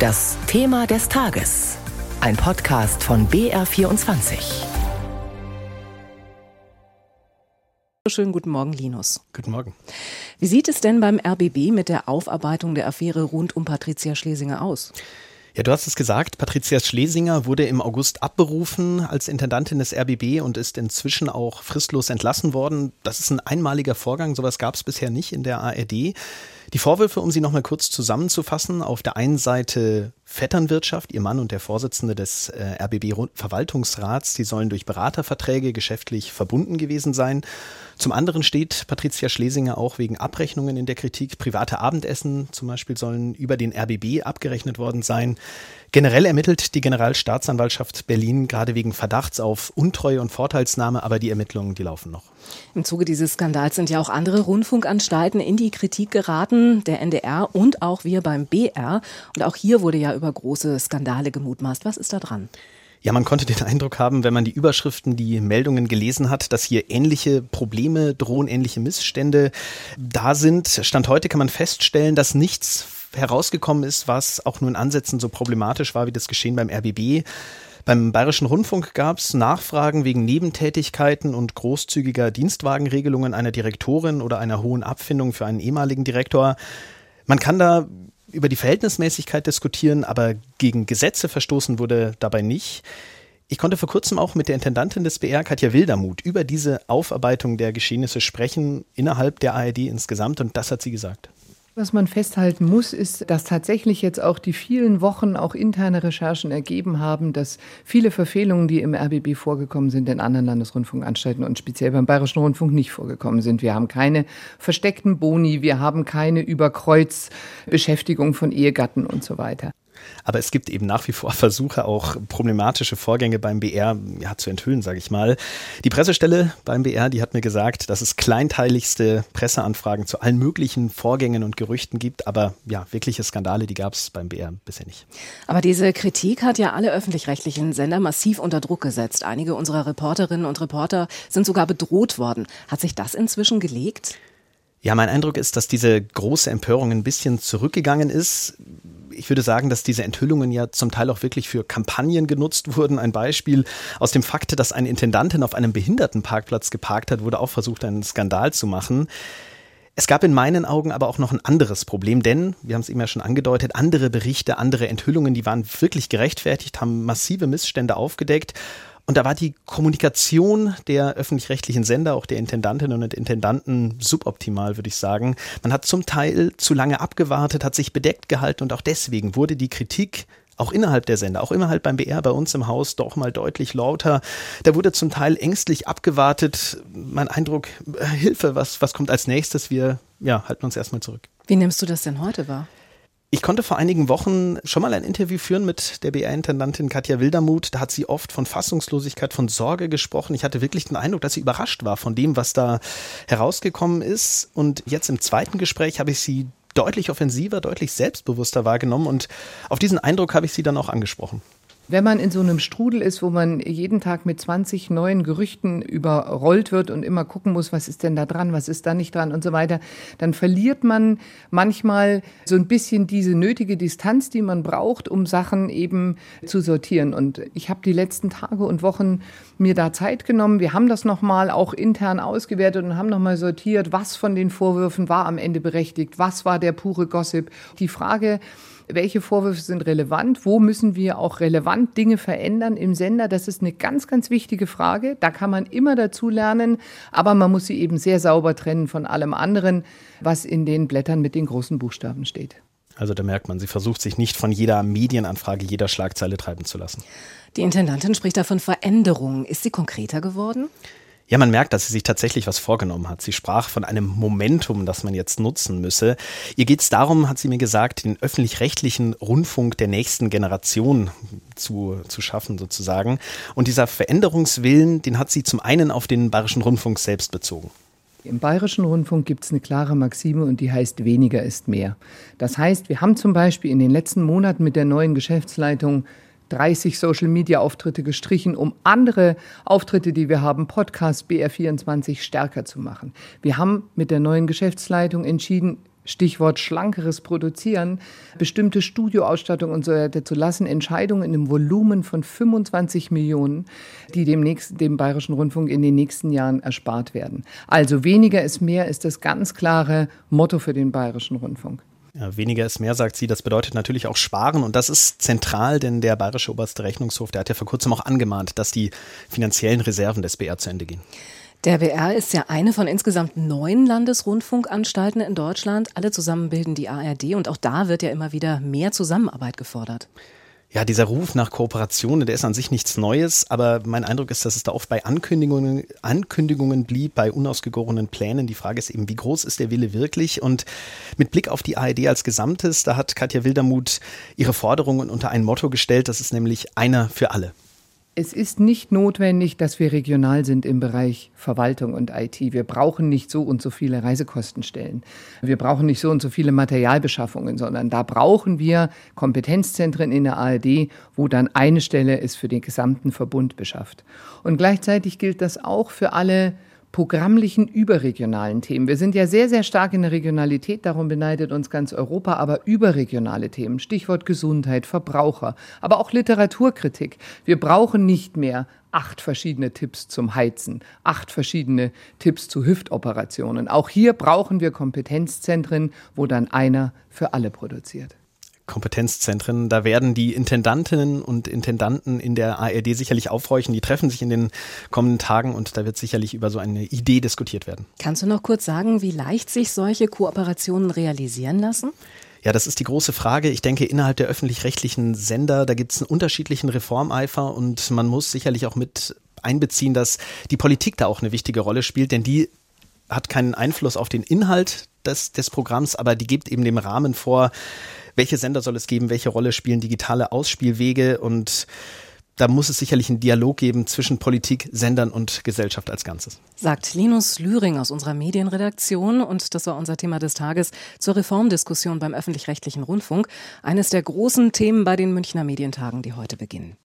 Das Thema des Tages. Ein Podcast von BR24. Schönen guten Morgen, Linus. Guten Morgen. Wie sieht es denn beim RBB mit der Aufarbeitung der Affäre rund um Patricia Schlesinger aus? Ja, du hast es gesagt, Patricia Schlesinger wurde im August abberufen als Intendantin des RBB und ist inzwischen auch fristlos entlassen worden. Das ist ein einmaliger Vorgang, sowas gab es bisher nicht in der ARD. Die Vorwürfe, um sie nochmal kurz zusammenzufassen, auf der einen Seite Vetternwirtschaft, ihr Mann und der Vorsitzende des äh, RBB-Verwaltungsrats, die sollen durch Beraterverträge geschäftlich verbunden gewesen sein. Zum anderen steht Patricia Schlesinger auch wegen Abrechnungen in der Kritik. Private Abendessen zum Beispiel sollen über den RBB abgerechnet worden sein. Generell ermittelt die Generalstaatsanwaltschaft Berlin gerade wegen Verdachts auf Untreue und Vorteilsnahme, aber die Ermittlungen, die laufen noch. Im Zuge dieses Skandals sind ja auch andere Rundfunkanstalten in die Kritik geraten, der NDR und auch wir beim BR. Und auch hier wurde ja über große Skandale gemutmaßt. Was ist da dran? Ja, man konnte den Eindruck haben, wenn man die Überschriften, die Meldungen gelesen hat, dass hier ähnliche Probleme drohen, ähnliche Missstände da sind. Stand heute kann man feststellen, dass nichts herausgekommen ist, was auch nur in Ansätzen so problematisch war wie das Geschehen beim RBB. Beim Bayerischen Rundfunk gab es Nachfragen wegen Nebentätigkeiten und großzügiger Dienstwagenregelungen einer Direktorin oder einer hohen Abfindung für einen ehemaligen Direktor. Man kann da über die Verhältnismäßigkeit diskutieren, aber gegen Gesetze verstoßen wurde dabei nicht. Ich konnte vor kurzem auch mit der Intendantin des BR, Katja Wildermuth, über diese Aufarbeitung der Geschehnisse sprechen, innerhalb der ARD insgesamt, und das hat sie gesagt. Was man festhalten muss, ist, dass tatsächlich jetzt auch die vielen Wochen auch interne Recherchen ergeben haben, dass viele Verfehlungen, die im RBB vorgekommen sind, in anderen Landesrundfunkanstalten und speziell beim Bayerischen Rundfunk nicht vorgekommen sind. Wir haben keine versteckten Boni, wir haben keine Überkreuzbeschäftigung von Ehegatten und so weiter. Aber es gibt eben nach wie vor Versuche, auch problematische Vorgänge beim BR ja, zu enthüllen, sage ich mal. Die Pressestelle beim BR, die hat mir gesagt, dass es kleinteiligste Presseanfragen zu allen möglichen Vorgängen und Gerüchten gibt. Aber ja, wirkliche Skandale, die gab es beim BR bisher nicht. Aber diese Kritik hat ja alle öffentlich-rechtlichen Sender massiv unter Druck gesetzt. Einige unserer Reporterinnen und Reporter sind sogar bedroht worden. Hat sich das inzwischen gelegt? Ja, mein Eindruck ist, dass diese große Empörung ein bisschen zurückgegangen ist ich würde sagen, dass diese Enthüllungen ja zum Teil auch wirklich für Kampagnen genutzt wurden. Ein Beispiel aus dem Fakt, dass eine Intendantin auf einem Behindertenparkplatz geparkt hat, wurde auch versucht, einen Skandal zu machen. Es gab in meinen Augen aber auch noch ein anderes Problem, denn, wir haben es eben ja schon angedeutet, andere Berichte, andere Enthüllungen, die waren wirklich gerechtfertigt, haben massive Missstände aufgedeckt und da war die Kommunikation der öffentlich-rechtlichen Sender, auch der Intendantinnen und Intendanten, suboptimal, würde ich sagen. Man hat zum Teil zu lange abgewartet, hat sich bedeckt gehalten und auch deswegen wurde die Kritik auch innerhalb der Sender, auch innerhalb beim BR bei uns im Haus doch mal deutlich lauter. Da wurde zum Teil ängstlich abgewartet. Mein Eindruck, äh, Hilfe, was, was kommt als nächstes? Wir ja, halten uns erstmal zurück. Wie nimmst du das denn heute wahr? Ich konnte vor einigen Wochen schon mal ein Interview führen mit der BR-Intendantin Katja Wildermuth. Da hat sie oft von Fassungslosigkeit, von Sorge gesprochen. Ich hatte wirklich den Eindruck, dass sie überrascht war von dem, was da herausgekommen ist. Und jetzt im zweiten Gespräch habe ich sie deutlich offensiver, deutlich selbstbewusster wahrgenommen. Und auf diesen Eindruck habe ich sie dann auch angesprochen. Wenn man in so einem Strudel ist, wo man jeden Tag mit 20 neuen Gerüchten überrollt wird und immer gucken muss, was ist denn da dran, was ist da nicht dran und so weiter, dann verliert man manchmal so ein bisschen diese nötige Distanz, die man braucht, um Sachen eben zu sortieren. Und ich habe die letzten Tage und Wochen mir da Zeit genommen. Wir haben das nochmal auch intern ausgewertet und haben nochmal sortiert, was von den Vorwürfen war am Ende berechtigt, was war der pure Gossip. Die Frage, welche Vorwürfe sind relevant, wo müssen wir auch relevant Dinge verändern im Sender. Das ist eine ganz, ganz wichtige Frage. Da kann man immer dazu lernen, aber man muss sie eben sehr sauber trennen von allem anderen, was in den Blättern mit den großen Buchstaben steht. Also da merkt man, sie versucht sich nicht von jeder Medienanfrage, jeder Schlagzeile treiben zu lassen. Die Intendantin spricht da von Veränderungen. Ist sie konkreter geworden? Ja, man merkt, dass sie sich tatsächlich was vorgenommen hat. Sie sprach von einem Momentum, das man jetzt nutzen müsse. Ihr geht es darum, hat sie mir gesagt, den öffentlich-rechtlichen Rundfunk der nächsten Generation zu, zu schaffen sozusagen. Und dieser Veränderungswillen, den hat sie zum einen auf den Bayerischen Rundfunk selbst bezogen. Im Bayerischen Rundfunk gibt es eine klare Maxime und die heißt weniger ist mehr. Das heißt, wir haben zum Beispiel in den letzten Monaten mit der neuen Geschäftsleitung 30 Social-Media-Auftritte gestrichen, um andere Auftritte, die wir haben, Podcast BR24 stärker zu machen. Wir haben mit der neuen Geschäftsleitung entschieden, Stichwort schlankeres Produzieren, bestimmte Studioausstattung und so weiter zu lassen, Entscheidungen in einem Volumen von 25 Millionen, die dem, nächsten, dem Bayerischen Rundfunk in den nächsten Jahren erspart werden. Also weniger ist mehr ist das ganz klare Motto für den Bayerischen Rundfunk. Weniger ist mehr, sagt sie. Das bedeutet natürlich auch sparen. Und das ist zentral, denn der Bayerische Oberste Rechnungshof, der hat ja vor kurzem auch angemahnt, dass die finanziellen Reserven des BR zu Ende gehen. Der BR ist ja eine von insgesamt neun Landesrundfunkanstalten in Deutschland. Alle zusammen bilden die ARD und auch da wird ja immer wieder mehr Zusammenarbeit gefordert. Ja, dieser Ruf nach Kooperation, der ist an sich nichts Neues, aber mein Eindruck ist, dass es da oft bei Ankündigungen, Ankündigungen blieb, bei unausgegorenen Plänen. Die Frage ist eben, wie groß ist der Wille wirklich? Und mit Blick auf die ARD als Gesamtes, da hat Katja Wildermuth ihre Forderungen unter ein Motto gestellt, das ist nämlich einer für alle. Es ist nicht notwendig, dass wir regional sind im Bereich Verwaltung und IT. Wir brauchen nicht so und so viele Reisekostenstellen. Wir brauchen nicht so und so viele Materialbeschaffungen, sondern da brauchen wir Kompetenzzentren in der ARD, wo dann eine Stelle es für den gesamten Verbund beschafft. Und gleichzeitig gilt das auch für alle programmlichen überregionalen Themen. Wir sind ja sehr, sehr stark in der Regionalität, darum beneidet uns ganz Europa, aber überregionale Themen, Stichwort Gesundheit, Verbraucher, aber auch Literaturkritik. Wir brauchen nicht mehr acht verschiedene Tipps zum Heizen, acht verschiedene Tipps zu Hüftoperationen. Auch hier brauchen wir Kompetenzzentren, wo dann einer für alle produziert. Kompetenzzentren. Da werden die Intendantinnen und Intendanten in der ARD sicherlich aufhorchen. Die treffen sich in den kommenden Tagen und da wird sicherlich über so eine Idee diskutiert werden. Kannst du noch kurz sagen, wie leicht sich solche Kooperationen realisieren lassen? Ja, das ist die große Frage. Ich denke, innerhalb der öffentlich-rechtlichen Sender, da gibt es einen unterschiedlichen Reformeifer und man muss sicherlich auch mit einbeziehen, dass die Politik da auch eine wichtige Rolle spielt, denn die hat keinen Einfluss auf den Inhalt des, des Programms, aber die gibt eben den Rahmen vor, welche Sender soll es geben, welche Rolle spielen digitale Ausspielwege und da muss es sicherlich einen Dialog geben zwischen Politik, Sendern und Gesellschaft als Ganzes. Sagt Linus Lühring aus unserer Medienredaktion und das war unser Thema des Tages zur Reformdiskussion beim öffentlich-rechtlichen Rundfunk. Eines der großen Themen bei den Münchner Medientagen, die heute beginnen.